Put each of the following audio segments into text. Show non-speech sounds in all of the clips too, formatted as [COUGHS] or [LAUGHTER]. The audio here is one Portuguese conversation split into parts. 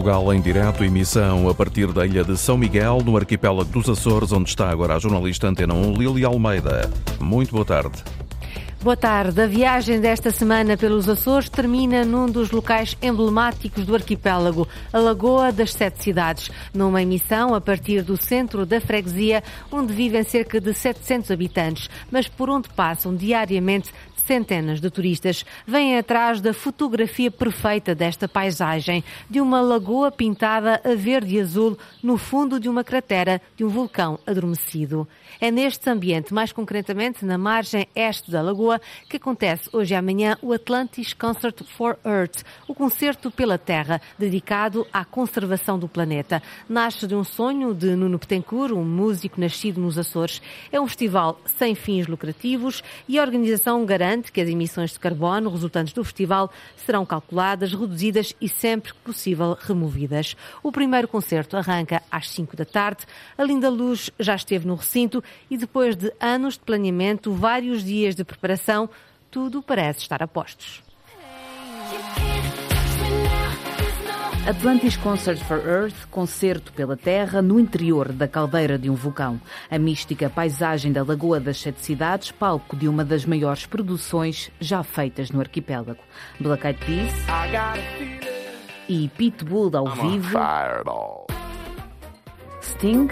Portugal em direto, emissão a partir da ilha de São Miguel, no arquipélago dos Açores, onde está agora a jornalista Antena 1 Lili Almeida. Muito boa tarde. Boa tarde. A viagem desta semana pelos Açores termina num dos locais emblemáticos do arquipélago, a Lagoa das Sete Cidades, numa emissão a partir do centro da freguesia, onde vivem cerca de 700 habitantes, mas por onde passam diariamente centenas de turistas vêm atrás da fotografia perfeita desta paisagem, de uma lagoa pintada a verde e azul no fundo de uma cratera de um vulcão adormecido. É neste ambiente, mais concretamente na margem este da lagoa, que acontece hoje e amanhã o Atlantis Concert for Earth, o concerto pela Terra, dedicado à conservação do planeta. Nasce de um sonho de Nuno Petencourt, um músico nascido nos Açores. É um festival sem fins lucrativos e a organização garante que as emissões de carbono resultantes do festival serão calculadas, reduzidas e sempre que possível removidas. O primeiro concerto arranca às 5 da tarde. A Linda Luz já esteve no recinto e depois de anos de planeamento, vários dias de preparação, tudo parece estar a postos. Atlantis Concert for Earth, concerto pela Terra no interior da caldeira de um vulcão. A mística paisagem da Lagoa das Sete Cidades, palco de uma das maiores produções já feitas no arquipélago. Black Eyed Peas e Pitbull ao vivo. Sting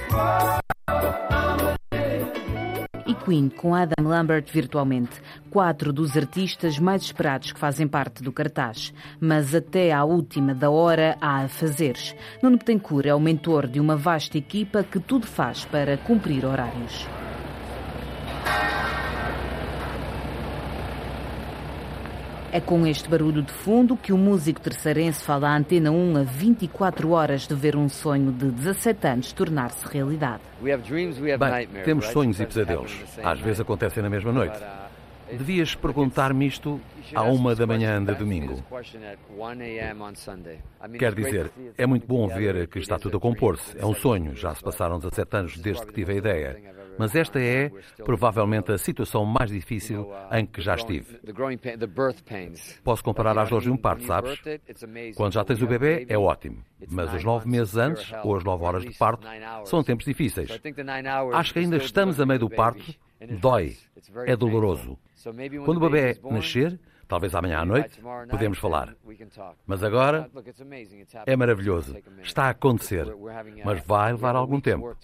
e Queen com Adam Lambert virtualmente, quatro dos artistas mais esperados que fazem parte do cartaz. Mas até à última da hora há a fazeres. Nuno Betancourt é o mentor de uma vasta equipa que tudo faz para cumprir horários. É com este barulho de fundo que o músico terceirense fala à Antena 1 a 24 horas de ver um sonho de 17 anos tornar-se realidade. Bem, temos sonhos e pesadelos. Às vezes acontecem na mesma noite. Devias perguntar-me isto à uma da manhã de domingo. Quer dizer, é muito bom ver que está tudo a compor-se. É um sonho. Já se passaram 17 anos desde que tive a ideia. Mas esta é, provavelmente, a situação mais difícil em que já estive. Posso comparar às dores de um parto, sabes? Quando já tens o bebê, é ótimo. Mas os nove meses antes, ou as nove horas de parto, são tempos difíceis. Acho que ainda estamos a meio do parto. Dói. É doloroso. Quando o bebê nascer, Talvez amanhã à noite podemos falar. Mas agora é maravilhoso. Está a acontecer. Mas vai levar algum tempo.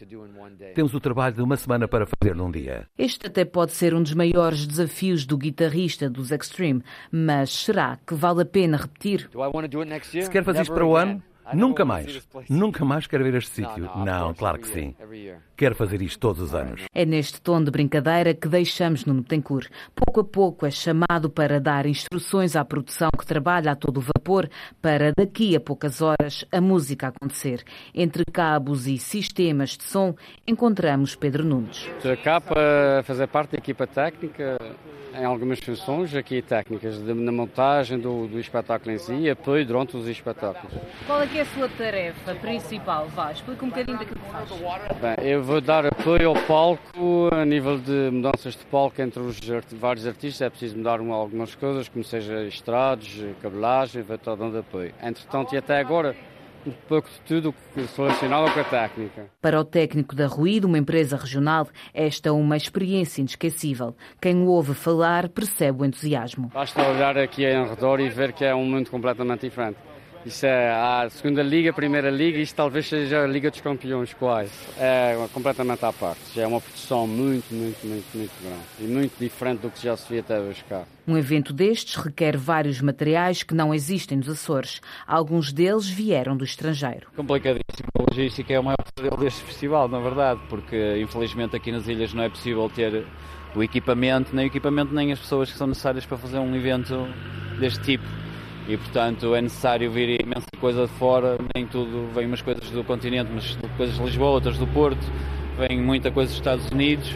Temos o trabalho de uma semana para fazer num dia. Este até pode ser um dos maiores desafios do guitarrista dos Extreme. Mas será que vale a pena repetir? Se quer fazer isto para o ano, Nunca mais. Nunca mais quero ver este sítio. Não, claro que sim. Quero fazer isto todos os anos. É neste tom de brincadeira que deixamos no Betancourt. Pouco a pouco é chamado para dar instruções à produção que trabalha a todo vapor para daqui a poucas horas a música acontecer. Entre cabos e sistemas de som encontramos Pedro Nunes. Estou cá para fazer parte da equipa técnica em algumas funções aqui técnicas, na montagem do, do espetáculo em si e apoio durante os espetáculos. Qual é que é a sua tarefa principal? Vá, explica um bocadinho daquilo que faz. Bem, eu vou dar apoio ao palco, a nível de mudanças de palco entre os vários artistas, é preciso mudar algumas coisas, como seja estrados, cabelagem, vou estar dando apoio. Entretanto, e até agora, um pouco de tudo relacionado com a técnica. Para o técnico da Ruído, uma empresa regional, esta é uma experiência inesquecível. Quem o ouve falar percebe o entusiasmo. Basta olhar aqui em redor e ver que é um mundo completamente diferente. Isso é a segunda liga, a primeira liga, isto talvez seja a Liga dos Campeões quase. É completamente à parte. Já é uma produção muito, muito, muito, muito grande. E muito diferente do que já se via até hoje cá. Um evento destes requer vários materiais que não existem nos Açores. Alguns deles vieram do estrangeiro. Complicadíssimo. A logística é o maior problema deste festival, na verdade, porque infelizmente aqui nas ilhas não é possível ter o equipamento, nem o equipamento, nem as pessoas que são necessárias para fazer um evento deste tipo e portanto é necessário vir imensa coisa de fora, nem tudo, vem umas coisas do continente, mas coisas de Lisboa, outras do Porto, vem muita coisa dos Estados Unidos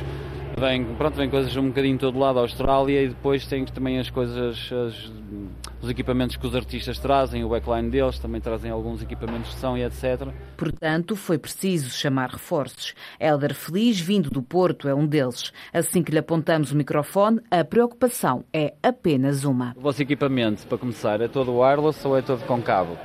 Vem, pronto, vem coisas um bocadinho de todo lado, a Austrália, e depois tem também as coisas, as, os equipamentos que os artistas trazem, o backline deles, também trazem alguns equipamentos de som e etc. Portanto, foi preciso chamar reforços. Helder Feliz, vindo do Porto, é um deles. Assim que lhe apontamos o microfone, a preocupação é apenas uma. O vosso equipamento, para começar, é todo wireless ou é todo com cabo?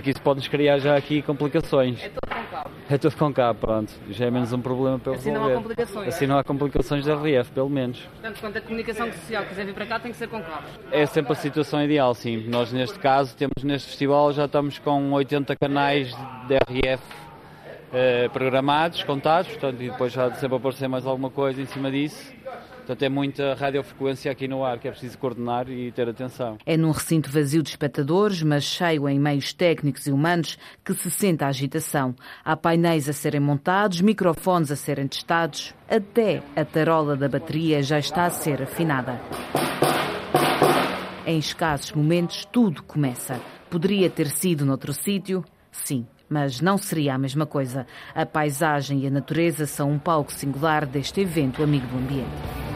Que isso pode-nos criar já aqui complicações. É tudo com cabo. É tudo com cabo, pronto. Já é menos um problema para assim resolver. Assim não há complicações. Assim não há complicações da RF, pelo menos. Portanto, quando a comunicação social quiser vir para cá, tem que ser com cabos. É sempre a situação ideal, sim. Nós, neste caso, temos neste festival, já estamos com 80 canais de RF eh, programados, contados, portanto, e depois já de sempre aparecer mais alguma coisa em cima disso. Portanto, é muita radiofrequência aqui no ar que é preciso coordenar e ter atenção. É num recinto vazio de espectadores, mas cheio em meios técnicos e humanos, que se sente a agitação. Há painéis a serem montados, microfones a serem testados, até a tarola da bateria já está a ser afinada. Em escassos momentos, tudo começa. Poderia ter sido noutro sítio? Sim, mas não seria a mesma coisa. A paisagem e a natureza são um palco singular deste evento amigo do ambiente.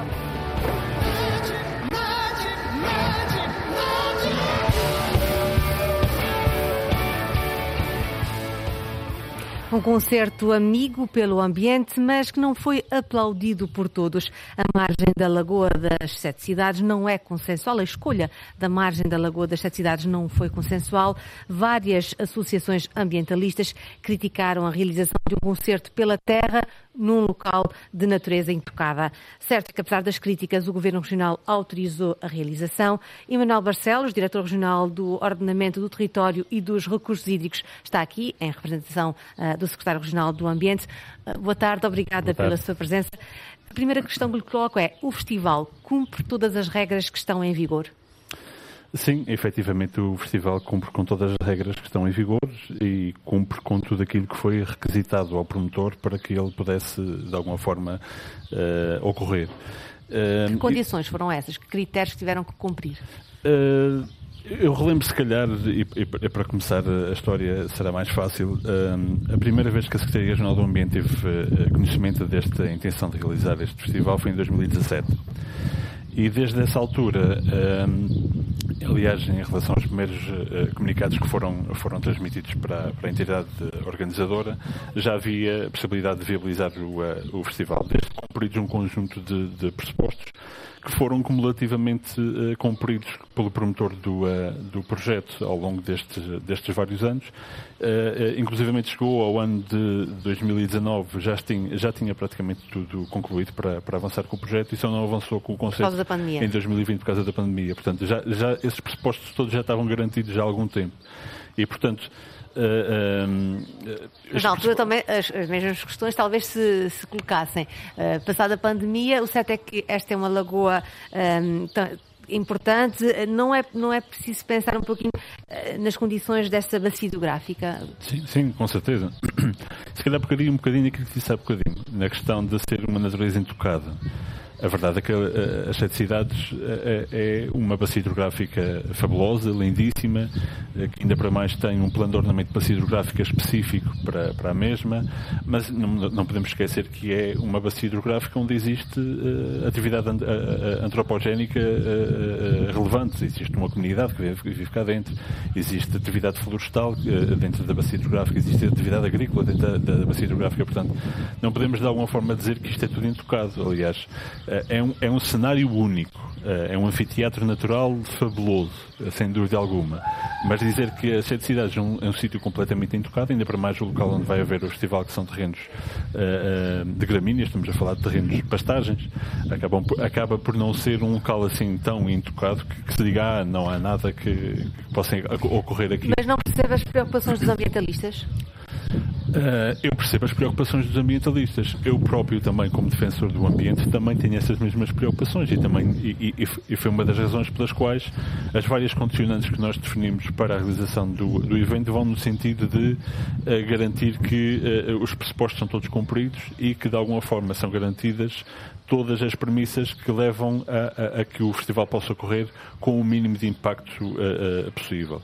Um concerto amigo pelo ambiente, mas que não foi aplaudido por todos. A margem da Lagoa das Sete Cidades não é consensual. A escolha da margem da Lagoa das Sete Cidades não foi consensual. Várias associações ambientalistas criticaram a realização de um concerto pela terra num local de natureza intocada. Certo que, apesar das críticas, o Governo Regional autorizou a realização. Emanuel Barcelos, diretor regional do Ordenamento do Território e dos Recursos Hídricos, está aqui em representação uh, do Secretário Regional do Ambiente. Uh, boa tarde, obrigada boa tarde. pela sua presença. A primeira questão que lhe coloco é: o festival cumpre todas as regras que estão em vigor? Sim, efetivamente o festival cumpre com todas as regras que estão em vigor e cumpre com tudo aquilo que foi requisitado ao promotor para que ele pudesse, de alguma forma, uh, ocorrer. Uh, que condições foram essas? Que critérios tiveram que cumprir? Uh, eu relembro, se calhar, e, e, para começar a história será mais fácil, a primeira vez que a Secretaria Regional do Ambiente teve conhecimento desta intenção de realizar este festival foi em 2017. E desde essa altura, um, aliás, em relação aos primeiros uh, comunicados que foram, foram transmitidos para, para, a entidade organizadora, já havia possibilidade de viabilizar o, uh, o festival, desde cumpridos um conjunto de, de pressupostos que foram cumulativamente uh, cumpridos pelo promotor do, uh, do projeto ao longo destes, destes vários anos. Uh, inclusivamente chegou ao ano de 2019, já tinha, já tinha praticamente tudo concluído para, para avançar com o projeto e só não avançou com o conceito em 2020 por causa da pandemia. Portanto, já, já, esses pressupostos todos já estavam garantidos já há algum tempo. E, portanto, Uh, Mas na altura também as, as, mesmas questões talvez se, se colocassem. Passada a pandemia, o certo é que esta é uma lagoa um, importante. Não é, não é preciso pensar um pouquinho nas condições desta bacia hidrográfica? Sim, sim, com certeza. Se calhar pegaria um bocadinho aquilo que disse há bocadinho, na questão de ser uma natureza intocada. A verdade é que uh, as sete cidades uh, é uma bacia hidrográfica fabulosa, lindíssima, uh, que ainda para mais tem um plano de ordenamento de bacia hidrográfica específico para, para a mesma, mas não, não podemos esquecer que é uma bacia hidrográfica onde existe atividade antropogénica relevante. Existe uma comunidade que vive cá dentro, existe atividade florestal dentro da bacia hidrográfica, existe atividade agrícola dentro da, da bacia hidrográfica, portanto, não podemos de alguma forma dizer que isto é tudo intocado. Aliás, é um, é um cenário único, eh, é um anfiteatro natural fabuloso, sem dúvida alguma. Mas dizer que as sete cidades é um, é um sítio completamente intocado, ainda para mais o local onde vai haver o festival, que são terrenos uh, de gramíneas, estamos a falar de terrenos de pastagens, acabam, acaba por não ser um local assim tão intocado que, que se diga, ah, não há nada que, que possa ocorrer aqui. Mas não percebe as preocupações dos ambientalistas? Uh, eu percebo as preocupações dos ambientalistas. Eu próprio também, como defensor do ambiente, também tenho essas mesmas preocupações e, também, e, e, e foi uma das razões pelas quais as várias condicionantes que nós definimos para a realização do, do evento vão no sentido de uh, garantir que uh, os pressupostos são todos cumpridos e que de alguma forma são garantidas todas as premissas que levam a, a, a que o festival possa ocorrer com o mínimo de impacto possível.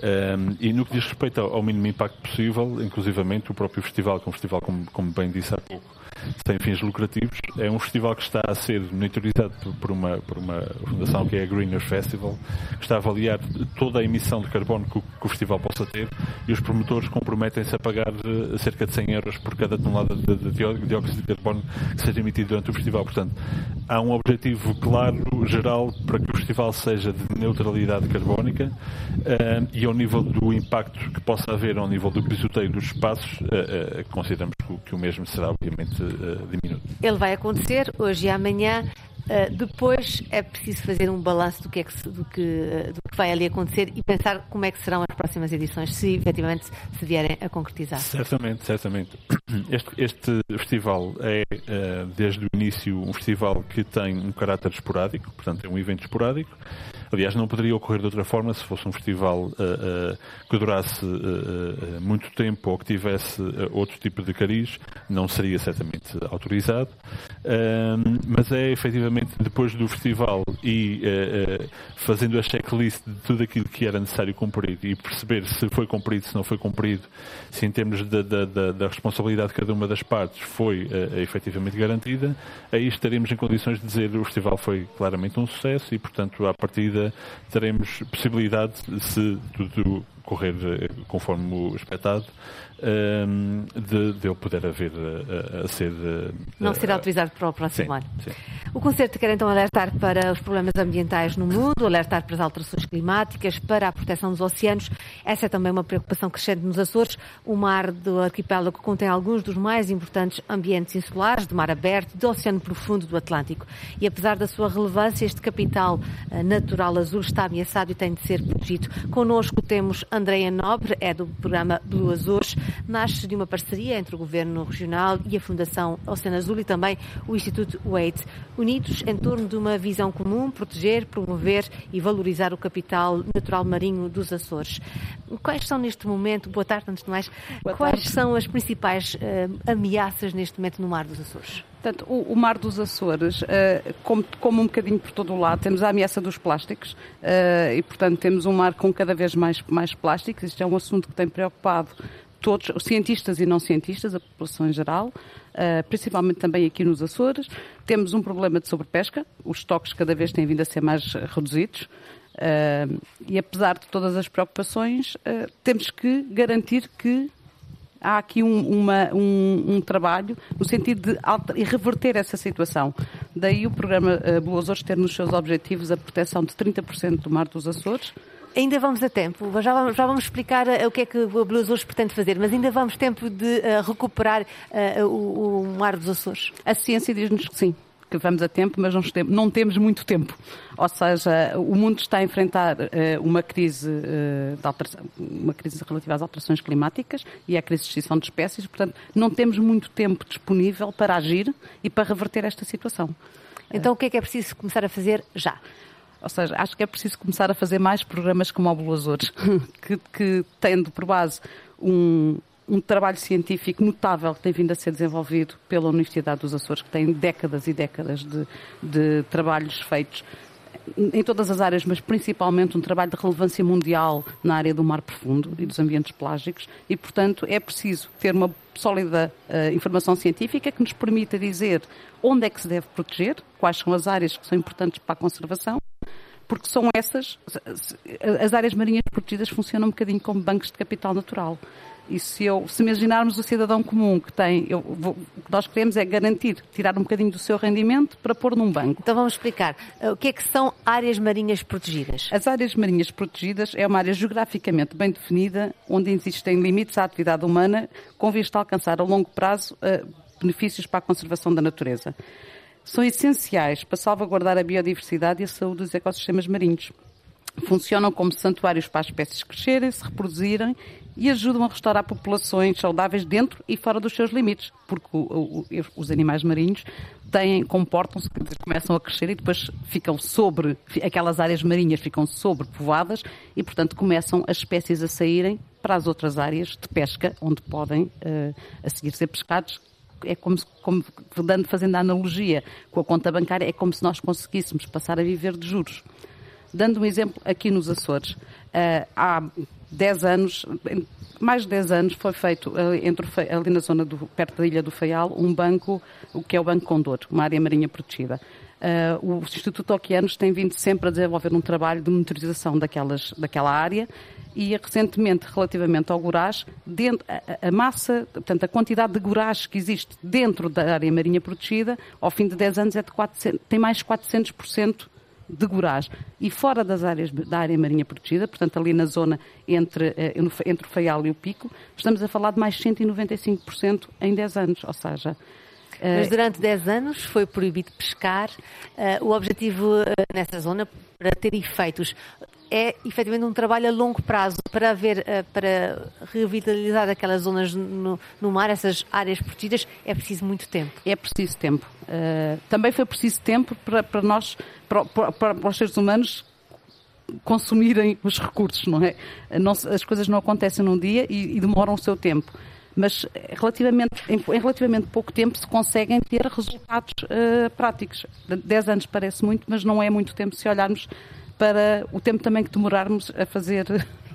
Um, e no que diz respeito ao, ao, mínimo impacto possível, inclusivamente o próprio festival, que é um festival, como, como bem disse há pouco, sem fins lucrativos. É um festival que está a ser monitorizado por uma, por uma fundação que é a Greener Festival, que está a avaliar toda a emissão de carbono que o, que o festival possa ter e os promotores comprometem-se a pagar eh, cerca de 100 euros por cada tonelada de, de, de dióxido de carbono que seja emitido durante o festival. Portanto, há um objetivo claro, geral, para que o festival seja de neutralidade carbónica e ao nível do impacto que possa haver ao nível do pisoteio dos espaços, consideramos que o mesmo será obviamente diminuto. Ele vai acontecer hoje e amanhã. Uh, depois é preciso fazer um balanço do que, é que, do, que, uh, do que vai ali acontecer e pensar como é que serão as próximas edições, se efetivamente se vierem a concretizar. Certamente, certamente. [CLEARS THROAT] Este, este festival é, uh, desde o início, um festival que tem um caráter esporádico, portanto é um evento esporádico. Aliás, não poderia ocorrer de outra forma se fosse um festival uh, uh, que durasse uh, muito tempo ou que tivesse outro tipo de cariz, não seria certamente autorizado. mas é efetivamente depois do festival e fazendo a checklist de tudo aquilo que era necessário cumprir e perceber se foi cumprido, se não foi cumprido, se em termos da, da, da responsabilidade de cada uma das partes foi efetivamente garantida, aí estaremos em condições de dizer que o festival foi claramente um sucesso e, portanto, à partida teremos possibilidade, se tudo correr eh, conforme o espetado, ehm, de, de eu poder haver a, a ser. Eh, Não ser autorizado para o próximo ano. O Concerto quer então alertar para os problemas ambientais no mundo, alertar para as alterações climáticas, para a proteção dos oceanos. Essa é também uma preocupação crescente nos Açores. O mar do arquipélago contém alguns dos mais importantes ambientes insulares, de mar aberto, de oceano profundo do Atlântico. E apesar da sua relevância, este capital eh, natural azul está ameaçado e tem de ser protegido. Connosco temos Andreia Nobre, é do programa Blue Azores. Nasce de uma parceria entre o Governo Regional e a Fundação Oceano Azul e também o Instituto Wade, unidos em torno de uma visão comum, proteger, promover e valorizar o capital natural marinho dos Açores. Quais são neste momento, boa tarde antes de mais, Boa quais tarde. são as principais uh, ameaças neste momento no mar dos Açores? Portanto, o, o, Mar dos Açores, uh, como, como, um bocadinho por todo o lado, temos a ameaça dos plásticos uh, e, portanto, temos um mar com cada vez mais, mais plásticos. Isto é um assunto que tem preocupado todos, os cientistas e não cientistas, a população em geral, uh, principalmente também aqui nos Açores. Temos um problema de sobrepesca, os estoques cada vez têm vindo a ser mais reduzidos. e apesar de todas as preocupações, temos que garantir que há aqui um, uma, um, um, trabalho no sentido de alter, reverter essa situação. Daí o programa uh, Blue Açores ter nos seus objetivos a proteção de 30% do mar dos Açores. Ainda vamos a tempo, já vamos, já vamos explicar uh, o que é que o Blue Açores pretende fazer, mas ainda vamos tempo de uh, recuperar o, o mar dos Açores. A ciência diz-nos que sim que vamos a tempo, mas não temos muito tempo. Ou seja, o mundo está a enfrentar uh, uma crise, uh, uma crise relativa às alterações climáticas e à crise de extinção de espécies, portanto, não temos muito tempo disponível para agir e para reverter esta situação. Então, o que é que é preciso começar a fazer já? Ou seja, acho que é preciso começar a fazer mais programas como o Blue Açores, [LAUGHS] que, que tendo por base um, um trabalho científico notável que tem vindo a ser desenvolvido pela Universidade dos Açores, que tem décadas e décadas de, de trabalhos feitos em todas as áreas, mas principalmente um trabalho de relevância mundial na área do mar profundo e dos ambientes plágicos, e, portanto, é preciso ter uma sólida uh, informação científica que nos permita dizer onde é que se deve proteger, quais são as áreas que são importantes para a conservação, porque são essas, as áreas marinhas protegidas funcionam um bocadinho como bancos de capital natural. E se, eu, se imaginarmos o cidadão comum que tem, eu, vou, o que nós queremos é garantir, tirar um bocadinho do seu rendimento para pôr num banco. Então vamos explicar. O que é que são áreas marinhas protegidas? As áreas marinhas protegidas é uma área geograficamente bem definida, onde existem limites à atividade humana, com vista a alcançar a longo prazo uh, benefícios para a conservação da natureza. São essenciais para salvaguardar a biodiversidade e a saúde dos ecossistemas marinhos. Funcionam como santuários para as espécies crescerem, se reproduzirem e ajudam a restaurar populações saudáveis dentro e fora dos seus limites, porque o, o, os animais marinhos têm, comportam-se, começam a crescer e depois ficam sobre, aquelas áreas marinhas ficam sobrepovoadas e, portanto, começam as espécies a saírem para as outras áreas de pesca, onde podem uh, a seguir ser pescados, é como, como dando, fazendo a analogia com a conta bancária, é como se nós conseguíssemos passar a viver de juros. Dando um exemplo aqui nos Açores, uh, há 10 anos, mais de 10 anos, foi feito entre, ali na zona do, perto da ilha do Faial um banco, o que é o Banco Condor, uma área marinha protegida. Uh, o Instituto Oceanos tem vindo sempre a desenvolver um trabalho de monitorização daquelas, daquela área e recentemente, relativamente ao gorás, dentro, a, a, massa, portanto, a quantidade de gorás que existe dentro da área marinha protegida, ao fim de 10 anos, é de 400, tem mais 400% de Gorás. E fora das áreas da área marinha protegida, portanto ali na zona entre, eh, entre o Faial e o Pico, estamos a falar de mais 195% em 10 anos, ou seja, mas eh, durante 10 anos foi proibido pescar. Uh, o objetivo uh, nessa zona, para ter efeitos, é efetivamente um trabalho a longo prazo para haver, para revitalizar aquelas zonas no, no, mar, essas áreas protegidas, é preciso muito tempo. É preciso tempo. também foi preciso tempo para, para nós, para, para, para os seres humanos, consumirem os recursos, não é? Não, as coisas não acontecem num dia e, e demoram o seu tempo mas relativamente, em, relativamente pouco tempo se conseguem ter resultados uh, práticos. Dez anos parece muito, mas não é muito tempo se olharmos para o tempo também que demorarmos a fazer.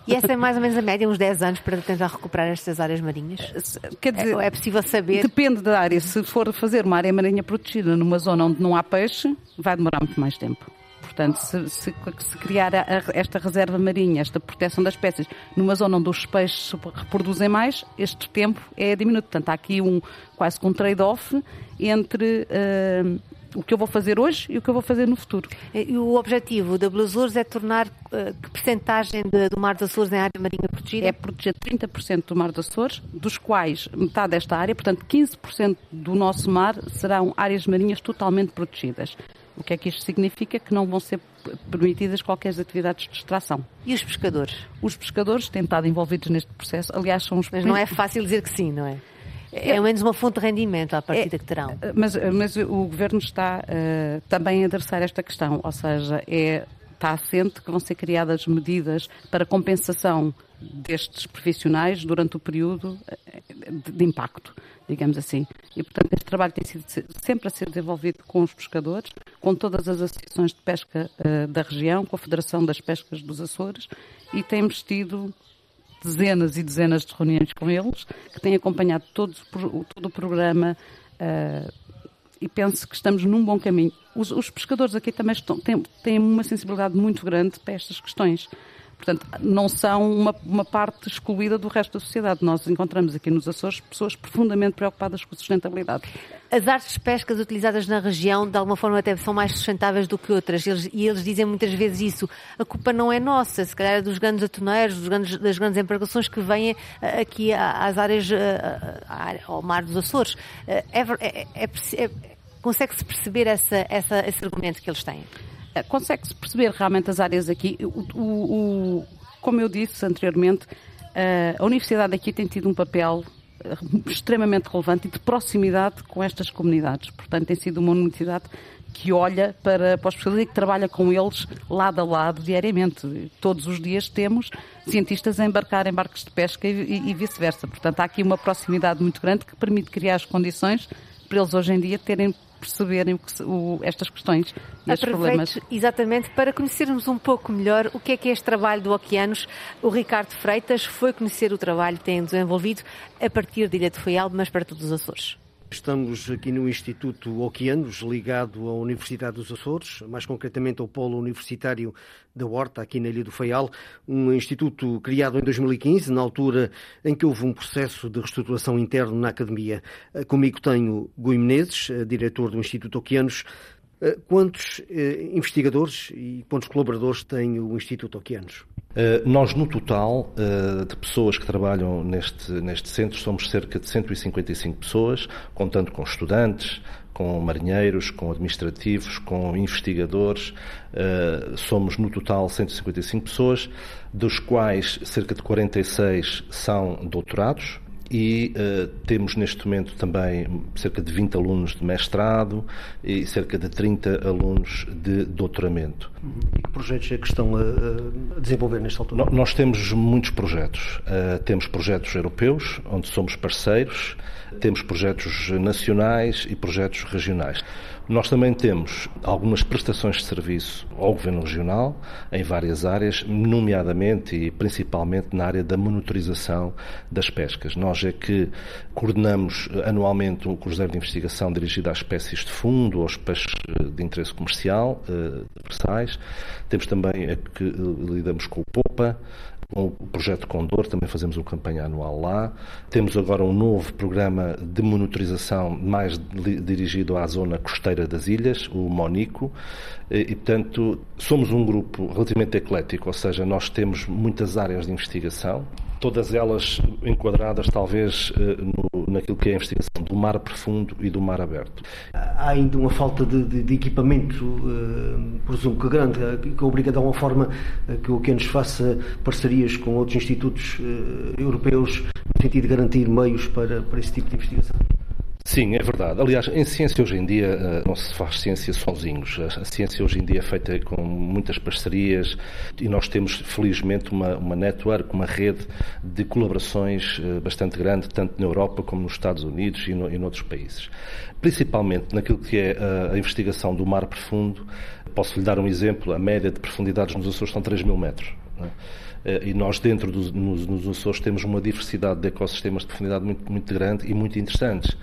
E essa é mais ou menos a média, uns 10 anos para tentar recuperar estas áreas marinhas? Quer dizer, é, é possível saber? Depende da área. Se for fazer uma área marinha protegida numa zona onde não há peixe, vai demorar muito mais tempo. Portanto, se, se, se criar a, esta reserva marinha, esta proteção das espécies, numa zona onde os peixes se reproduzem mais, este tempo é diminuto. Portanto, há aqui um, quase que um trade-off entre uh, o que eu vou fazer hoje e o que eu vou fazer no futuro. E o objetivo da Blue Azores é tornar uh, que percentagem do Mar dos Açores em área marinha protegida? É proteger 30% do Mar dos Açores, dos quais metade desta área, portanto 15% do nosso mar serão áreas marinhas totalmente protegidas. O que é que isto significa? Que não vão ser permitidas qualquer atividades de extração. E os pescadores? Os pescadores têm estado envolvidos neste processo. Aliás, são os Mas não é fácil dizer que sim, não é? É ao menos uma fonte de rendimento à partida é, que terão. Mas, mas o Governo está uh, também a adressar esta questão, ou seja, é, está assente que vão ser criadas medidas para compensação destes profissionais durante o período eh, de, impacto digamos assim. E, portanto, este trabalho tem sido sempre a ser desenvolvido com os pescadores, com todas as associações de pesca uh, da região, com a Federação das Pescas dos Açores, e temos tido dezenas e dezenas de reuniões com eles, que têm acompanhado todo, todo o programa uh, e penso que estamos num bom caminho. Os, os pescadores aqui também estão, têm, têm uma sensibilidade muito grande para estas questões. Portanto, não são uma, uma, parte excluída do resto da sociedade. Nós encontramos aqui nos Açores pessoas profundamente preocupadas com a sustentabilidade. As artes de pescas utilizadas na região, de alguma forma, até são mais sustentáveis do que outras. Eles, e eles dizem muitas vezes isso. A culpa não é nossa, se calhar é dos grandes atoneiros, dos grandes, das grandes embarcações que vêm eh, aqui às áreas, eh, ao mar dos Açores. Eh, é, é, é, é Consegue-se perceber essa, essa, esse argumento que eles têm? Eh, consegue-se perceber realmente as áreas aqui. O, o, o, como eu disse anteriormente, eh, a Universidade aqui tem tido um papel eh, extremamente relevante e de proximidade com estas comunidades. Portanto, tem sido uma universidade que olha para, para os e que trabalha com eles lado a lado diariamente. Todos os dias temos cientistas a embarcar em barcos de pesca e, e vice-versa. Portanto, há aqui uma proximidade muito grande que permite criar as condições para eles hoje em dia terem perceberem o estas questões e estes problemas. Exatamente, para conhecermos um pouco melhor o que é que é este trabalho do Oceanos, o Ricardo Freitas foi conhecer o trabalho que tem desenvolvido a partir de Ilha de Faial, mas para todos os Açores. Estamos aqui no Instituto Oceanos, ligado à Universidade dos Açores, mais concretamente ao Polo Universitário da Horta, aqui na Ilha do Faial, um instituto criado em 2015, na altura em que houve um processo de reestruturação interno na academia. Comigo tenho Gui Menezes, diretor do Instituto Oceanos. Quantos eh, investigadores e quantos colaboradores tem o Instituto Oceanos? Eh, nós, no total eh, de pessoas que trabalham neste, neste centro, somos cerca de 155 pessoas, contando com estudantes, com marinheiros, com administrativos, com investigadores. Eh, somos, no total, 155 pessoas, dos quais cerca de 46 são doutorados, e uh, temos neste momento também cerca de 20 alunos de mestrado e cerca de 30 alunos de doutoramento. E que projetos é que estão a, desenvolver nesta altura? nós temos muitos projetos. Uh, temos projetos europeus, onde somos parceiros, temos projetos nacionais e projetos regionais. Nós também temos algumas prestações de serviço ao Governo Regional, em várias áreas, nomeadamente e principalmente na área da monitorização das pescas. Nós é que coordenamos anualmente o Cruzeiro de Investigação dirigido às espécies de fundo, aos peixes de interesse comercial, Temos também a que lidamos com o POPA, com o projeto Condor, também fazemos uma campanha anual lá. Temos agora um novo programa de monitorização mais dirigido à zona costeira das ilhas, o Monico, e, portanto, somos um grupo relativamente eclético, ou seja, nós temos muitas áreas de investigação, todas elas enquadradas talvez eh, no, naquilo que é a investigação do mar profundo e do mar aberto. Há ainda uma falta de, de, de equipamento, uh, presumo que grande, que obriga de alguma forma que o que nos faça parcerias com outros institutos europeus no sentido de garantir meios para, para esse tipo de investigação. Sim, é verdade. Aliás, em ciência hoje em dia eh, não se faz ciência sozinhos. A ciência hoje em dia é feita com muitas parcerias e nós temos, felizmente, uma, uma network, uma rede de colaborações eh, bastante grande, tanto na Europa como nos Estados Unidos e, no, e noutros países. Principalmente naquilo que é a, a investigação do mar profundo. Posso lhe dar um exemplo. A média de profundidades nos Açores são 3 mil metros. Não é? Eh, e nós dentro dos, nos, nos Açores temos uma diversidade de ecossistemas de profundidade muito, muito grande e muito interessantes.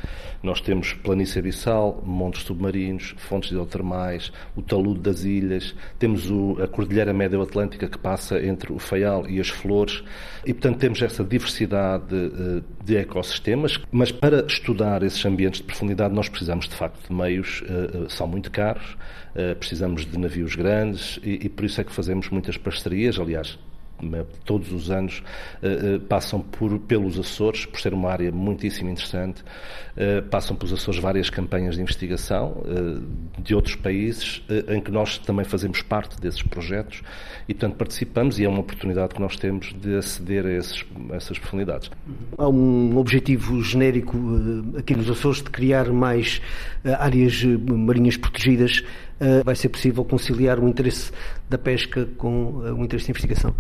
Nós temos planície abissal, montes submarinos, fontes hidrotermais, o talude das ilhas, temos o, a Cordilheira Médio-Atlântica que passa entre o Faial e as Flores e, portanto, temos essa diversidade de, eh, de ecossistemas, mas para estudar esses ambientes de profundidade nós precisamos, de facto, de meios, uh, são muito caros, precisamos de navios grandes e, e por isso é que fazemos muitas parcerias, aliás, todos os anos uh, uh, passam por, pelos Açores, por ser uma área muitíssimo interessante, passam pelos Açores várias campanhas de investigação de outros países em que nós também fazemos parte desses projetos e, portanto, participamos e é uma oportunidade que nós temos de aceder a, esses, a essas profundidades. Há um objetivo genérico aqui nos Açores de criar mais áreas marinhas protegidas. Vai ser possível conciliar o interesse da pesca com o interesse de investigação?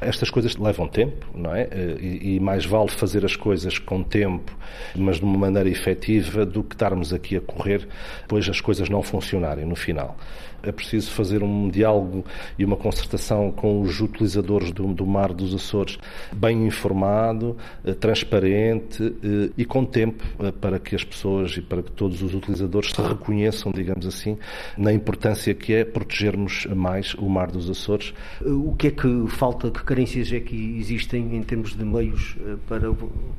Estas coisas levam tempo, não é? E, e, mais vale fazer as coisas com tempo, mas de uma maneira efetiva, do que estarmos aqui a correr, pois as coisas não funcionarem no final. É preciso fazer um diálogo e uma concertação com os utilizadores do, do mar dos Açores, bem informado, eh, transparente eh, e com tempo eh, para que as pessoas e para que todos os utilizadores se reconheçam, digamos assim, na importância que é protegermos mais o mar dos Açores. O que é que falta, que carências é que existem em termos de meios para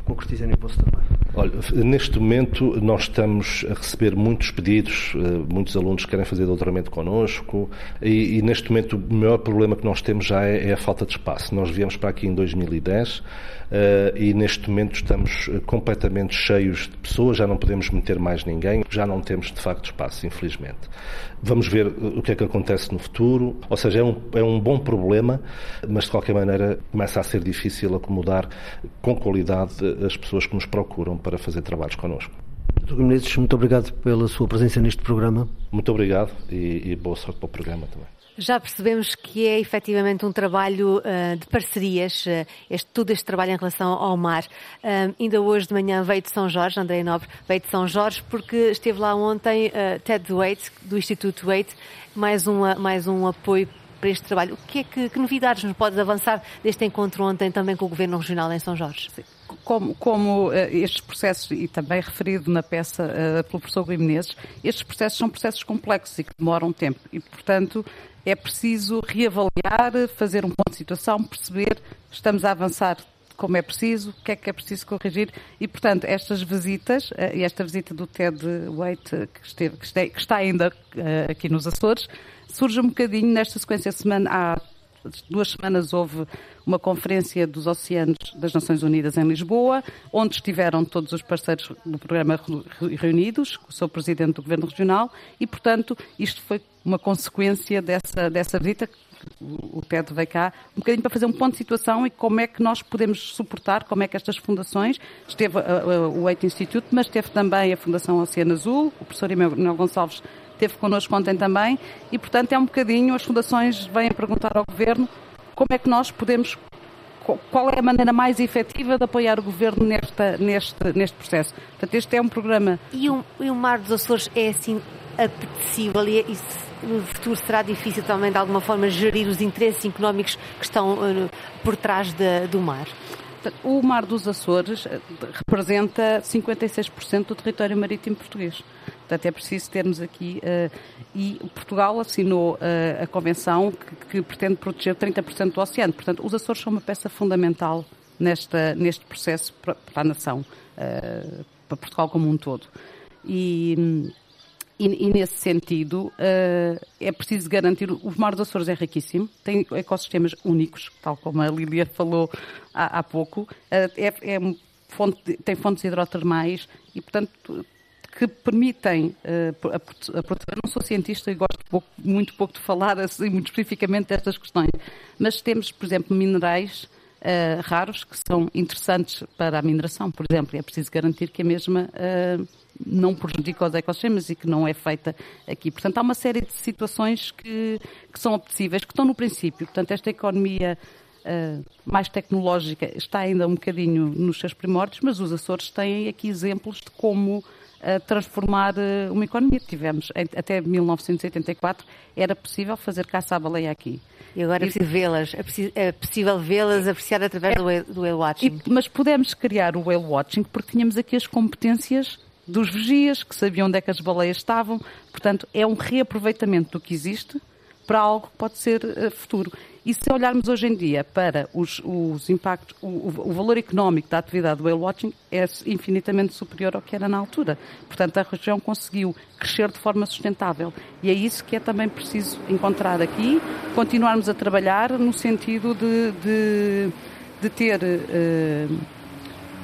concretizarem o vosso trabalho? Olha, neste momento nós estamos a receber muitos pedidos, muitos alunos querem fazer doutoramento connosco, connosco e, e, neste momento o maior problema que nós temos já é, é, a falta de espaço. Nós viemos para aqui em 2010 uh, eh, e neste momento estamos eh, completamente cheios de pessoas, já não podemos meter mais ninguém, já não temos de facto espaço, infelizmente. Vamos ver eh, o que é que acontece no futuro, ou seja, é um, é um bom problema, mas de qualquer maneira começa a ser difícil acomodar com qualidade as pessoas que nos procuram para fazer trabalhos connosco. Dr. Menezes, muito obrigado pela sua presença neste programa. Muito obrigado e, e boa sorte para o programa também. Já percebemos que é efetivamente um trabalho uh, de parcerias, uh, este, todo este trabalho em relação ao mar. Uh, ainda hoje de manhã veio de São Jorge, André Nobre veio de São Jorge, porque esteve lá ontem Ted Waite, do Instituto Waite, mais, uma, mais um apoio para este trabalho. O que é que, que novidades nos podes avançar deste encontro ontem também com o Governo Regional em São Jorge? Sim como, como uh, estes processos, e também referido na peça uh, pelo professor Rui Menezes, estes processos são processos complexos e que demoram tempo. E, portanto, é preciso reavaliar, fazer um ponto de situação, perceber estamos a avançar como é preciso, o que é que é preciso corrigir e, portanto, estas visitas, uh, e esta visita do Ted Waite, que, esteve, que está ainda aqui nos Açores, surge um bocadinho nesta sequência de semana, há duas semanas houve uma conferência dos oceanos das Nações Unidas em Lisboa, onde estiveram todos os parceiros do programa reunidos, o seu presidente do Governo Regional, e, portanto, isto foi uma consequência dessa, dessa visita o TED veio cá um bocadinho para fazer um ponto de situação e como é que nós podemos suportar, como é que estas fundações, esteve o Eight Institute, mas teve também a Fundação Oceano Azul, o professor Emmanuel Gonçalves esteve connosco ontem também, e portanto é um bocadinho, as fundações vêm perguntar ao Governo como é que nós podemos qual é a maneira mais efetiva de apoiar o Governo nesta, neste, neste processo. Portanto, este é um programa... E o, e o Mar dos Açores é assim apetecível e, e no futuro será difícil também de alguma forma gerir os interesses económicos que estão uh, por trás de, do mar? O Mar dos Açores eh, representa 56% do território marítimo português. Portanto, é preciso termos aqui. Uh, e Portugal assinou uh, a convenção que, que pretende proteger 30% do oceano. Portanto, os Açores são uma peça fundamental nesta, neste processo para, para a nação, uh, para Portugal como um todo. E, e, e nesse sentido, uh, é preciso garantir. O Mar dos Açores é riquíssimo, tem ecossistemas únicos, tal como a Lília falou há, há pouco. Uh, é, é fonte, tem fontes hidrotermais e, portanto, que permitem uh, a, proteger. Não sou cientista e gosto pouco, muito pouco de falar [LAUGHS] assim, muito especificamente destas questões, mas temos, por exemplo, minerais uh, raros que são interessantes para a mineração, por exemplo, e é preciso garantir que a mesma uh, não prejudica os ecossistemas e que não é feita aqui. Portanto, há uma série de situações que, que são apetecíveis, que estão no princípio. Portanto, esta economia Uh, mais tecnológica está ainda um bocadinho nos seus primórdios, mas os Açores têm aqui exemplos de como uh, transformar uh, uma economia. Tivemos, até 1984, era possível fazer caça à baleia aqui. E agora é preciso vê-las, é, é, possível vê-las, apreciar através é, do, whale, do whale watching. E, mas pudemos criar o whale watching porque tínhamos aqui as competências dos vigias, que sabiam onde é que as baleias estavam. Portanto, é um reaproveitamento do que existe para algo que pode ser uh, futuro. E se olharmos hoje em dia para os, os impactos, o, o, valor económico da atividade do whale watching é infinitamente superior ao que era na altura. Portanto, a região conseguiu crescer de forma sustentável. E é isso que é também preciso encontrar aqui, continuarmos a trabalhar no sentido de, de, de ter uh,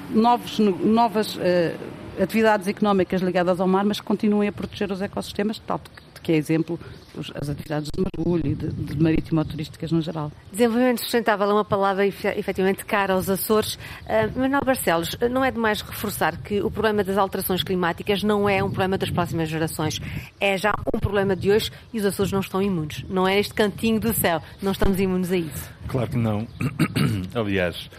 novos, novas uh, atividades económicas ligadas ao mar, mas que continuem a proteger os ecossistemas, tal que é exemplo as atividades de mergulho e de, de marítimo-turísticas no geral. Desenvolvimento sustentável é uma palavra efetivamente cara aos Açores. Uh, Manuel Barcelos, não é demais reforçar que o problema das alterações climáticas não é um problema das próximas gerações, é já um problema de hoje e os Açores não estão imunes. Não é este cantinho do céu, não estamos imunes a isso. Claro que não. [COUGHS] Aliás,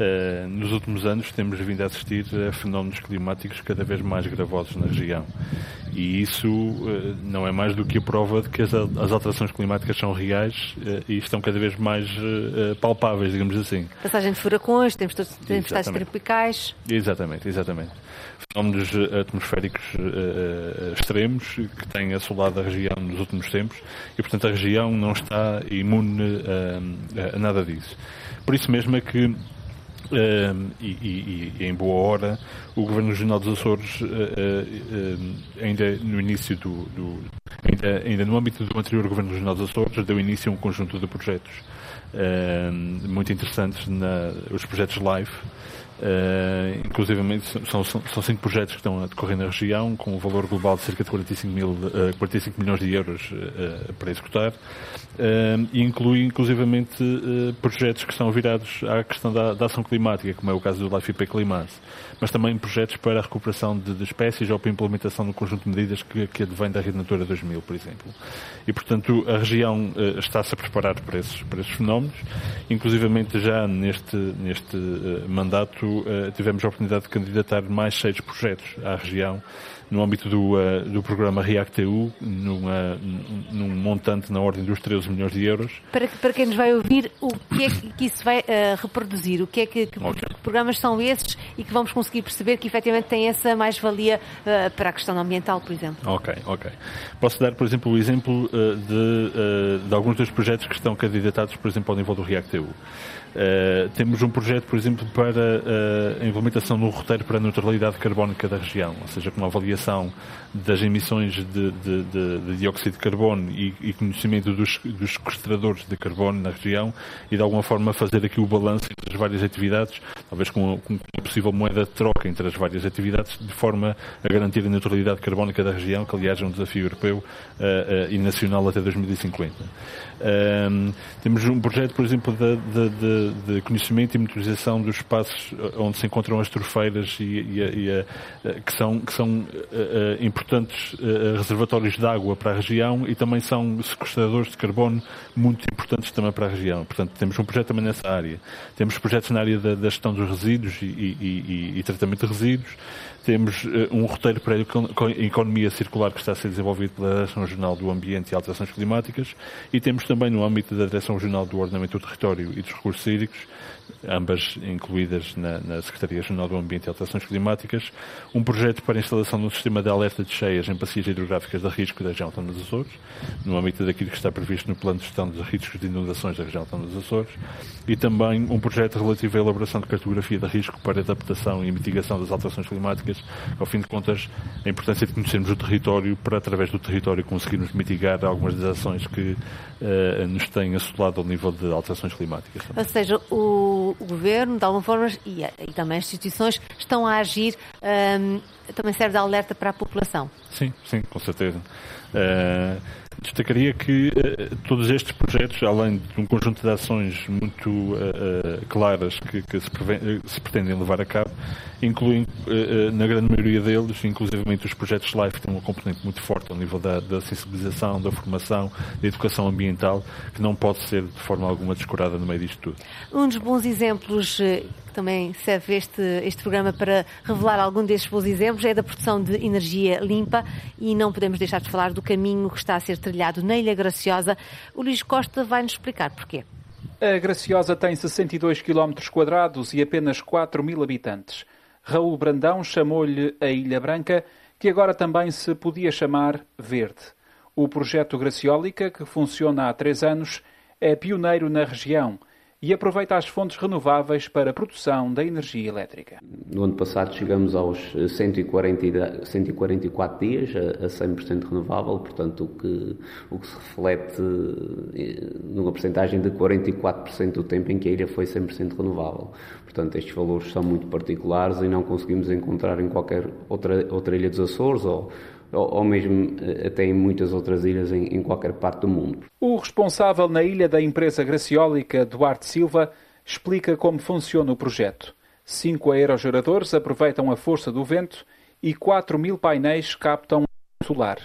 Uh, nos últimos anos temos vindo a assistir a fenómenos climáticos cada vez mais gravosos na região. E isso uh, não é mais do que a prova de que as, as alterações climáticas são reais uh, e estão cada vez mais palpáveis, digamos assim. Passagem de furacões, tempestades tropicais. Exatamente, exatamente. Fenómenos atmosféricos extremos que têm assolado a região nos últimos tempos e, portanto, a região não está imune a, a nada disso. Por isso mesmo é que Uh, e, e, e, em boa hora o Governo Regional dos Açores, uh, uh, ainda no início do, do ainda, ainda, no âmbito do anterior Governo Regional dos Açores, deu início a um conjunto de projetos muito interessantes, na, os projetos LIFE, Uh, inclusive são, são, são, cinco projetos que estão a decorrer na região, com um valor global de cerca de 45, mil, uh, 45 milhões de euros uh, para executar, e inclui inclusivamente projetos que estão virados à questão da, da, ação climática, como é o caso do Life IP mas também projetos para a recuperação de, de espécies ou para a implementação de um conjunto de medidas que, que advém da Rede Natura 2000, por exemplo. E, portanto, a região está-se a preparar para esses, para esses fenómenos, inclusivamente já neste, neste mandato uh, tivemos a oportunidade de candidatar mais seis projetos à região no âmbito do, uh, do programa REACT-EU, numa, num montante na ordem dos 13 milhões de euros. Para, para quem nos vai ouvir, o que é que isso vai uh, reproduzir? O que é que, que, okay. programas são esses e que vamos conseguir perceber que efetivamente tem essa mais-valia uh, para a questão ambiental, por exemplo? Ok, ok. Posso dar, por exemplo, o exemplo de, de alguns dos projetos que estão candidatados, por exemplo, ao nível do REACT-EU. Uh, temos um projeto, por exemplo, para uh, a implementação de um roteiro para a neutralidade carbónica da região, ou seja, com uma avaliação das emissões de, de, de, de dióxido de carbono e, e conhecimento dos, dos, sequestradores de carbono na região e, de alguma forma, fazer aqui o balanço entre as várias atividades, talvez com, com uma possível moeda de troca entre as várias atividades, de forma a garantir a neutralidade carbónica da região, que, aliás, é um desafio europeu uh, e nacional até 2050. Temos um projeto, por exemplo, de de, de, conhecimento e monitorização dos espaços onde se encontram as trofeiras e, e, e eh, que são, que são uh, importantes uh, reservatórios de água para a região e também são sequestradores de carbono muito importantes também para a região. Portanto, temos um projeto também nessa área. Temos projetos na área da, da gestão dos resíduos e, e tratamento de resíduos. Temos uh, um roteiro para a economia circular que está a ser desenvolvido pela Direção Regional do Ambiente e Alterações Climáticas e temos também no âmbito da Direção Regional do Ordenamento do Território e dos Recursos Hídricos, ambas incluídas na, na Secretaria Regional do Ambiente e Alterações Climáticas, um projeto para a instalação de um sistema de alerta de cheias em bacias hidrográficas de risco da região autónoma dos Açores, no âmbito daquilo que está previsto no plano de gestão dos riscos de inundações da região autónoma dos Açores, e também um projeto relativo à elaboração de cartografia de risco para adaptação e mitigação das alterações climáticas, ao fim de contas, a importância de conhecermos o território para, através do território, conseguirmos mitigar algumas das ações que uh, nos têm assolado ao nível de alterações climáticas. Ou seja, o, o Governo, de alguma forma, e, e, também as instituições, estão a agir, um, também serve de alerta para a população. Sim, sim, com certeza. Uh, destacaria que uh, todos estes projetos, além de um conjunto de ações muito uh, claras que, que se, se, pretendem levar a cabo, incluem, na grande maioria deles, inclusivamente os projetos LIFE, têm uma componente muito forte ao nível da, da, sensibilização, da formação, da educação ambiental, que não pode ser de forma alguma descurada no meio disto tudo. Um dos bons exemplos também serve este, este programa para revelar algum destes bons exemplos, é da produção de energia limpa e não podemos deixar de falar do caminho que está a ser trilhado na Ilha Graciosa. O Luís Costa vai nos explicar porquê. A Graciosa tem 62 km quadrados e apenas 4 mil habitantes. Raul Brandão chamou-lhe a Ilha Branca, que agora também se podia chamar Verde. O projeto Graciólica, que funciona há três anos, é pioneiro na região e aproveita as fontes renováveis para a produção da energia elétrica. No ano passado chegamos aos 140, 144 dias a 100% renovável, portanto o que, o que se reflete eh, numa porcentagem de 44% do tempo em que a ilha foi 100% renovável. Portanto, estes valores são muito particulares e não conseguimos encontrar em qualquer outra, outra ilha dos Açores ou ou mesmo eh, até em muitas outras ilhas em, em qualquer parte do mundo. O responsável na ilha da empresa graciólica, Duarte Silva, explica como funciona o projeto. Cinco aerogeradores aproveitam a força do vento e 4 mil painéis captam solar.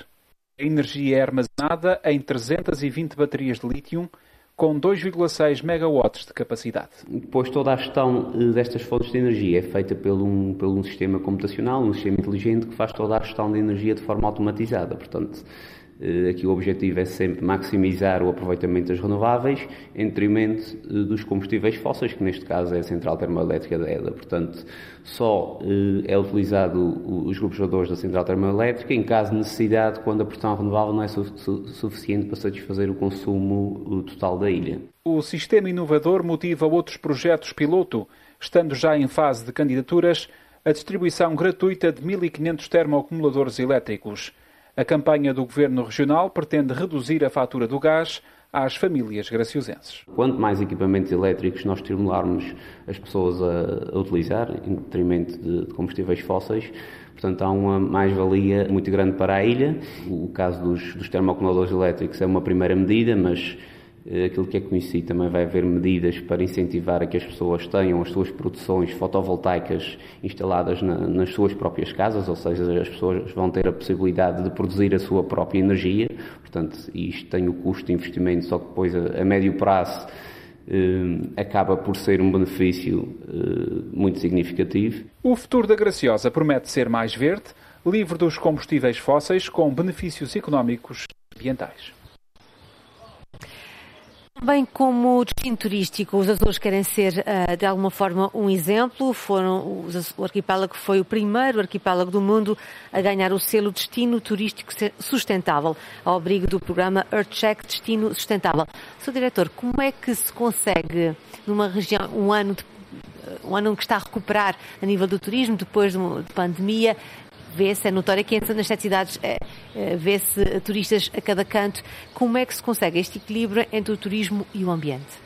A energia é armazenada em 320 baterias de lítio com 2,6 megawatts de capacidade. Depois toda a gestão eh, destas fontes de energia é feita por um, por um sistema computacional, um sistema inteligente que faz toda a gestão de energia de forma automatizada. Portanto, aqui o objetivo é sempre maximizar o aproveitamento das renováveis em detrimento eh, dos combustíveis fósseis, que neste caso é a central termoelétrica da EDA. Portanto, só eh, é utilizado os grupos geradores da central termoelétrica em caso de necessidade, quando a produção renovável não é su su suficiente para satisfazer o consumo total da ilha. O sistema inovador motiva outros projetos piloto, estando já em fase de candidaturas, a distribuição gratuita de 1.500 termoacumuladores elétricos. A campanha do Governo Regional pretende reduzir a fatura do gás às famílias graciosenses. Quanto mais equipamentos elétricos nós estimularmos as pessoas a, utilizar, em detrimento de, de combustíveis fósseis, Portanto, há uma mais-valia muito grande para a ilha. O caso dos, dos termoacumuladores elétricos é uma primeira medida, mas aquilo que é conhecido também vai haver medidas para incentivar a que as pessoas tenham as suas produções fotovoltaicas instaladas na, nas suas próprias casas, ou seja, as pessoas vão ter a possibilidade de produzir a sua própria energia. Portanto, isto tem o custo de investimento, só que depois a, a médio prazo eh, acaba por ser um benefício eh, muito significativo. O futuro da Graciosa promete ser mais verde, livre dos combustíveis fósseis, com benefícios económicos e ambientais. Bem como destino turístico, os Açores querem ser, uh, de alguma forma, um exemplo. Foram, o arquipélago foi o primeiro arquipélago do mundo a ganhar o selo Destino Turístico Sustentável, ao abrigo do programa Earthcheck Destino Sustentável. Sr. Diretor, como é que se consegue, numa região, um ano de um ano que está a recuperar a nível do turismo, depois de, de pandemia, vê-se, é notório que nas sete cidades é, é, vê-se turistas a cada canto. Como é que se consegue este equilíbrio entre o turismo e o ambiente?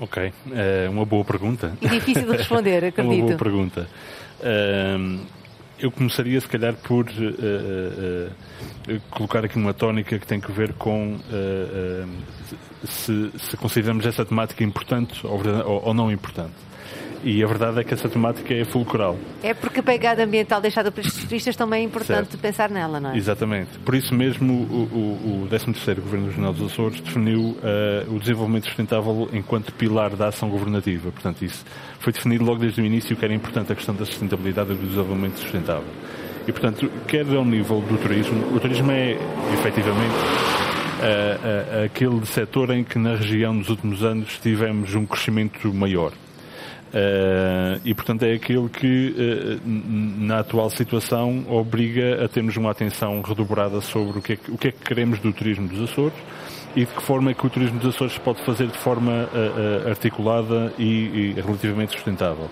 Ok, é uma boa pergunta. E difícil de responder, acredito. [LAUGHS] uma boa pergunta. eu começaria, se calhar, por colocar aqui uma tónica que tem que ver com se, se, consideramos essa temática importante ou não importante. E a verdade é que essa temática é fulcral. É porque a pegada ambiental deixada pelos turistas também é importante certo. pensar nela, não é? Exatamente. Por isso mesmo o, o, o 13º Governo Regional dos Açores definiu uh, o desenvolvimento sustentável enquanto pilar da ação governativa. Portanto, isso foi definido logo desde o início que era importante a questão da sustentabilidade e do desenvolvimento sustentável. E, portanto, quer ao nível do turismo, o turismo é, efetivamente, uh, uh, aquele setor em que na região nos últimos anos tivemos um crescimento maior. Uh, e, portanto, é aquele que, uh, na atual situação, obriga a termos uma atenção redobrada sobre o que, é que, o que é que queremos do turismo dos Açores e de que forma é que o turismo dos Açores pode fazer de forma uh, articulada e, e relativamente sustentável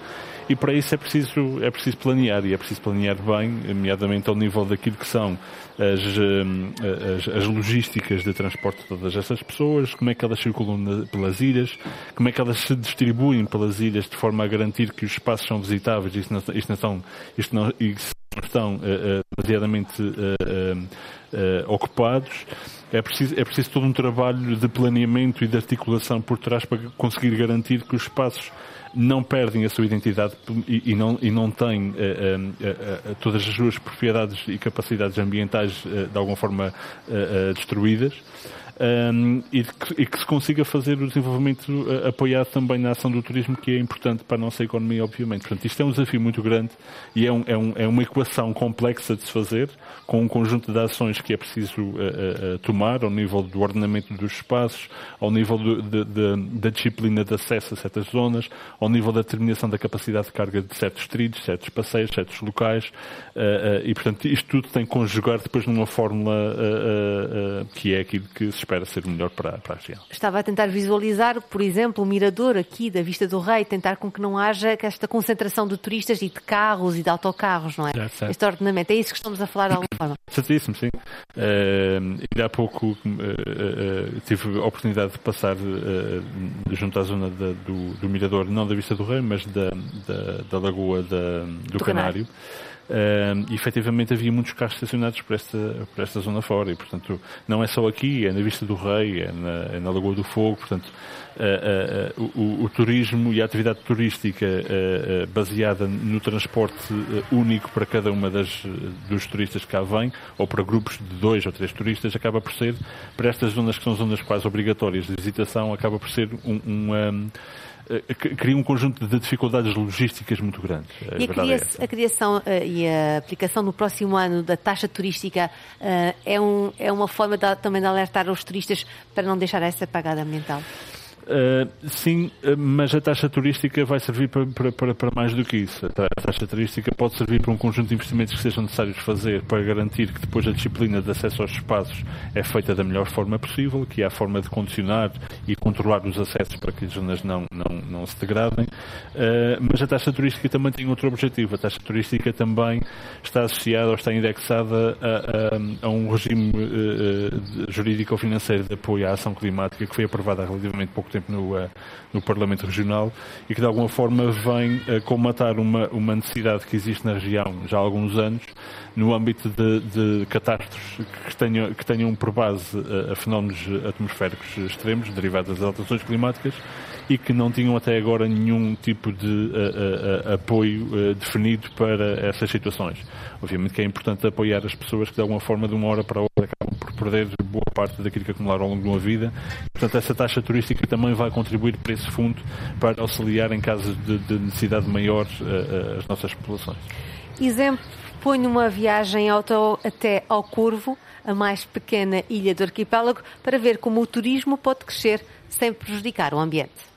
e para isso é preciso, é preciso planear e é preciso planear bem, nomeadamente ao nível daquilo que são as, eh, as, as, logísticas de transporte de todas essas pessoas, como é que elas circulam na, pelas ilhas, como é que elas se distribuem pelas ilhas de forma a garantir que os espaços são visitáveis isto não, isto não, estão, isto não, e estão uh, uh, demasiadamente uh, ocupados. É preciso, é preciso todo um trabalho de planeamento e de articulação por trás para conseguir garantir que os espaços não perdem a sua identidade e, e não, e não têm uh, uh, uh, todas as suas propriedades e capacidades ambientais de alguma forma destruídas um, e, que, e, que, se consiga fazer o desenvolvimento uh, apoiado também na ação do turismo, que é importante para a nossa economia, obviamente. Portanto, isto é um desafio muito grande e é, um, é, um, é uma equação complexa de se fazer, com um conjunto de ações que é preciso uh, uh, tomar ao nível do ordenamento dos espaços, ao nível do, de, de, da disciplina de acesso a certas zonas, ao nível da determinação da capacidade de carga de certos trilhos, certos passeios, certos locais, e, portanto, isto tudo tem que conjugar depois numa fórmula que é aquilo que se espera ser melhor para, para a região. Estava a tentar visualizar, por exemplo, o mirador aqui da Vista do Rei, tentar com que não haja esta concentração de turistas e de carros e de autocarros, não é? é certo. Este ordenamento, é isso que estamos a falar de alguma forma. Certíssimo, sim. Uh, ainda há pouco uh, uh, tive a oportunidade de passar junto à zona da, do, do, mirador, não da Vista do Rei, mas da, da, da Lagoa da, do, do, Canário. Canário Uh, e efetivamente havia muitos carros estacionados por esta, por esta zona fora e, portanto, não é só aqui, é na Vista do Rei, é na, é na Lagoa do Fogo, portanto, uh, uh, o, o, turismo e a atividade turística baseada no transporte único para cada uma das, dos turistas que cá vêm, ou para grupos de dois ou três turistas, acaba por ser, para estas zonas que são zonas quase obrigatórias de visitação, acaba por ser um, um, um eh, cria um conjunto de dificuldades logísticas muito grandes. A e a, cria é a, criação uh, e a aplicação no próximo ano da taxa turística uh, é, um, é uma forma de, também de alertar os turistas para não deixar essa pagada ambiental? Uh, sim, uh, mas a taxa turística vai servir para, para, para, mais do que isso. A taxa turística pode servir para um conjunto de investimentos que sejam necessários fazer para garantir que depois a disciplina de acesso aos espaços é feita da melhor forma possível, que há a forma de condicionar e controlar os acessos para que as zonas não, não, não se degradem. Uh, mas a taxa turística também tem outro objetivo. A taxa turística também está associada ou está indexada a, a, a um regime jurídico-financeiro de apoio à ação climática que foi aprovado há relativamente pouco tempo no, uh, no Parlamento Regional e que de alguma forma vem uh, comatar uma, uma necessidade que existe na região já há alguns anos no âmbito de, de catástrofes que tenham, que tenham por base uh, fenómenos atmosféricos extremos derivados das alterações climáticas e que não tinham até agora nenhum tipo de uh, uh, apoio uh, definido para essas situações. Obviamente que é importante apoiar as pessoas que de alguma forma, de uma hora para outra, acabam por perder boa parte daquilo que acumularam ao longo de uma vida. Portanto, essa taxa turística também vai contribuir para esse fundo para auxiliar em casos de, de necessidade maior as nossas populações. Exemplo, ponho uma viagem auto até ao Corvo, a mais pequena ilha do arquipélago, para ver como o turismo pode crescer sem prejudicar o ambiente.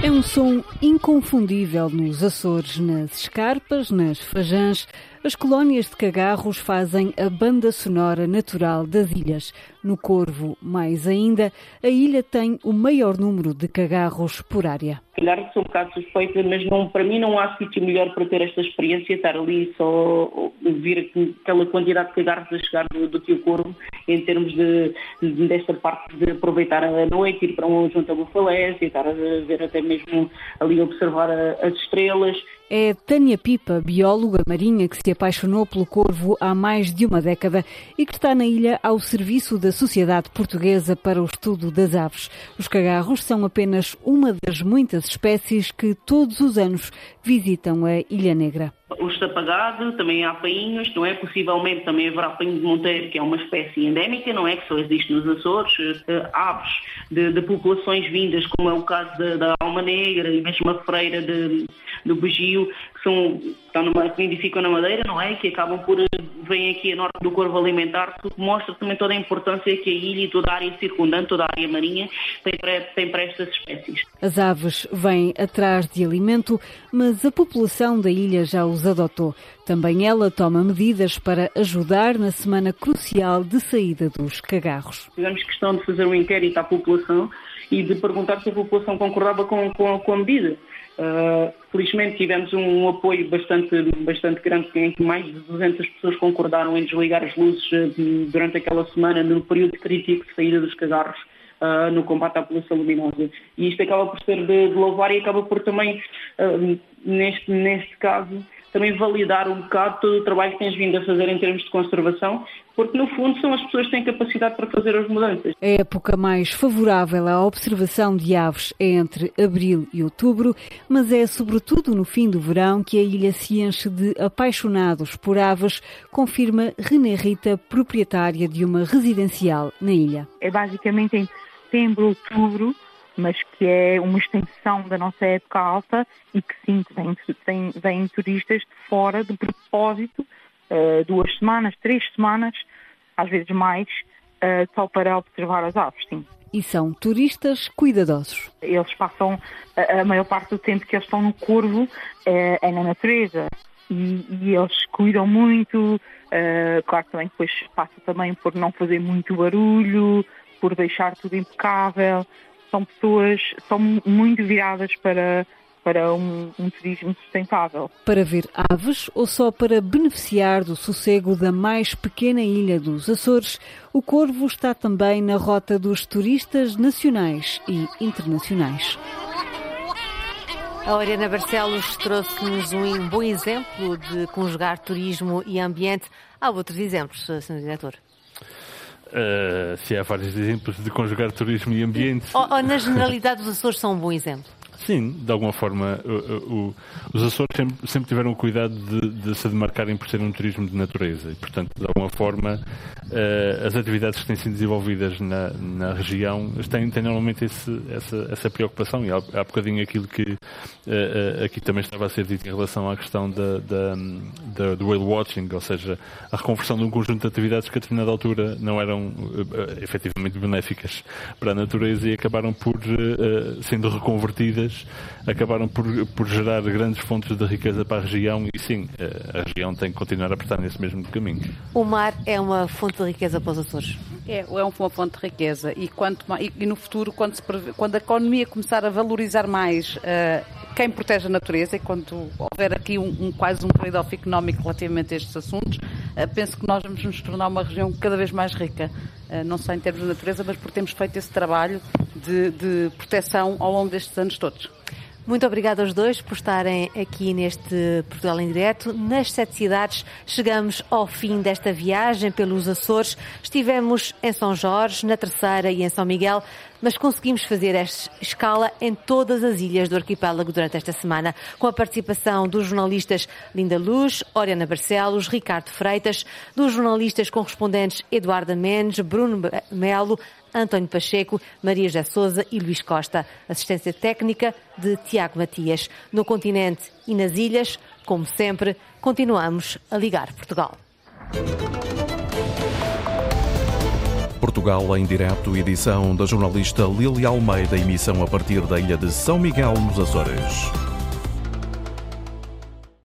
É um som inconfundível nos Açores, nas escarpas, nas fajãs. As colónias de cagarros fazem a banda sonora natural das ilhas. No Corvo, mais ainda, a ilha tem o maior número de cagarros por área. Calhar sou um bocado suspeita, mas não, para mim não há sítio melhor para ter esta experiência, estar ali só ver aquela quantidade de cagarros a chegar do, do que o Corvo, em termos de, de, desta parte de aproveitar a noite, ir para um junto a e estar a ver até mesmo ali observar as estrelas é Tânia Pipa, bióloga marinha que se apaixonou pelo corvo há mais de uma década e que está na ilha ao serviço da Sociedade Portuguesa para o Estudo das Aves. Os cagarros são apenas uma das muitas espécies que todos os anos visitam a Ilha Negra. O estapagado, também há painhos, não é? Possivelmente também haverá painho de monteiro, que é uma espécie endémica, não é? Que só existe nos Açores. Uh, aves de, de, populações vindas, como é o caso da, da alma negra e mesmo a freira de, do bugio, que são estão numa, que nidificam na madeira, não é? Que acabam por vêm aqui a norte do corvo alimentar, que mostra também toda a importância que a ilha e toda a área circundante, toda a área marinha tem para, tem para estas espécies. As aves vêm atrás de alimento, mas a população da ilha já os adotou. Também ela toma medidas para ajudar na semana crucial de saída dos cagarros. Fizemos questão de fazer um inquérito à população e de perguntar se a população concordava com, com, com a medida. Uh, felizmente tivemos um, apoio bastante, bastante grande, em que mais de 200 pessoas concordaram em desligar as luzes uh, durante aquela semana, no período crítico de saída dos cagarros, uh, no combate à poluição luminosa. E isto acaba por ser de, de louvar e acaba por também, neste, neste caso, também validar um bocado todo o trabalho que tens vindo a fazer em termos de conservação, porque no fundo são as pessoas que têm capacidade para fazer as mudanças. A época mais favorável à observação de aves é entre abril e outubro, mas é sobretudo no fim do verão que a ilha se enche de apaixonados por aves, confirma René Rita, proprietária de uma residencial na ilha. É basicamente em setembro, outubro, mas que é uma extensão da nossa época alta e que sim, vêm, vêm, vêm turistas de fora de propósito, uh, duas semanas, três semanas, às vezes mais, uh, só para observar as aves, sim. E são turistas cuidadosos. Eles passam a, a maior parte do tempo que eles estão no Corvo é, é na natureza e, e, eles cuidam muito. Claro que também depois passa também por não fazer muito barulho, por deixar tudo impecável são pessoas, são muito viradas para, para um, um, turismo sustentável. Para ver aves ou só para beneficiar do sossego da mais pequena ilha dos Açores, o Corvo está também na rota dos turistas nacionais e internacionais. A Oriana Barcelos trouxe-nos um bom exemplo de conjugar turismo e ambiente. Há outros exemplos, Sr. Diretor? Uh, se há vários exemplos de conjugar turismo e ambiente. Ou, ou na generalidade, os Açores são um bom exemplo? Sim, de alguma forma, o, o, os Açores sempre, sempre, tiveram o cuidado de, de, se demarcarem por ser um turismo de natureza. E, portanto, de alguma forma, uh, as atividades que têm sido desenvolvidas na, na região têm, têm normalmente esse, essa, essa, preocupação. E há, há bocadinho aquilo que uh, uh, aqui também estava a ser dito em relação à questão da, da, da, do whale watching, ou seja, a reconversão de um conjunto de atividades que a determinada altura não eram efetivamente benéficas para a natureza e acabaram por, sendo reconvertidas acabaram por, por gerar grandes fontes de riqueza para a região e sim, a região tem que continuar a apertar nesse mesmo caminho. O mar é uma fonte de riqueza para os Açores? É, é uma fonte de riqueza e, quanto, e, no futuro, quando, se, quando, a economia começar a valorizar mais uh, quem protege a natureza e quando houver aqui um, um quase um trade-off económico relativamente a estes assuntos, uh, penso que nós vamos nos tornar uma região cada vez mais rica, uh, não só em termos de natureza, mas por termos feito esse trabalho de, de proteção ao longo destes anos todos. Muito obrigada aos dois por estarem aqui neste Portugal em Direto. Nas sete cidades chegamos ao fim desta viagem pelos Açores. Estivemos em São Jorge, na Terceira e em São Miguel, mas conseguimos fazer esta escala em todas as ilhas do arquipélago durante esta semana, com a participação dos jornalistas Linda Luz, Oriana Barcelos, Ricardo Freitas, dos jornalistas correspondentes Eduardo Mendes, Bruno Melo, António Pacheco, Maria José Souza e Luís Costa. Assistência técnica de Tiago Matias. No continente e nas ilhas, como sempre, continuamos a ligar Portugal. Portugal em direto, edição da jornalista Lili Almeida, emissão a partir da ilha de São Miguel, nos Açores.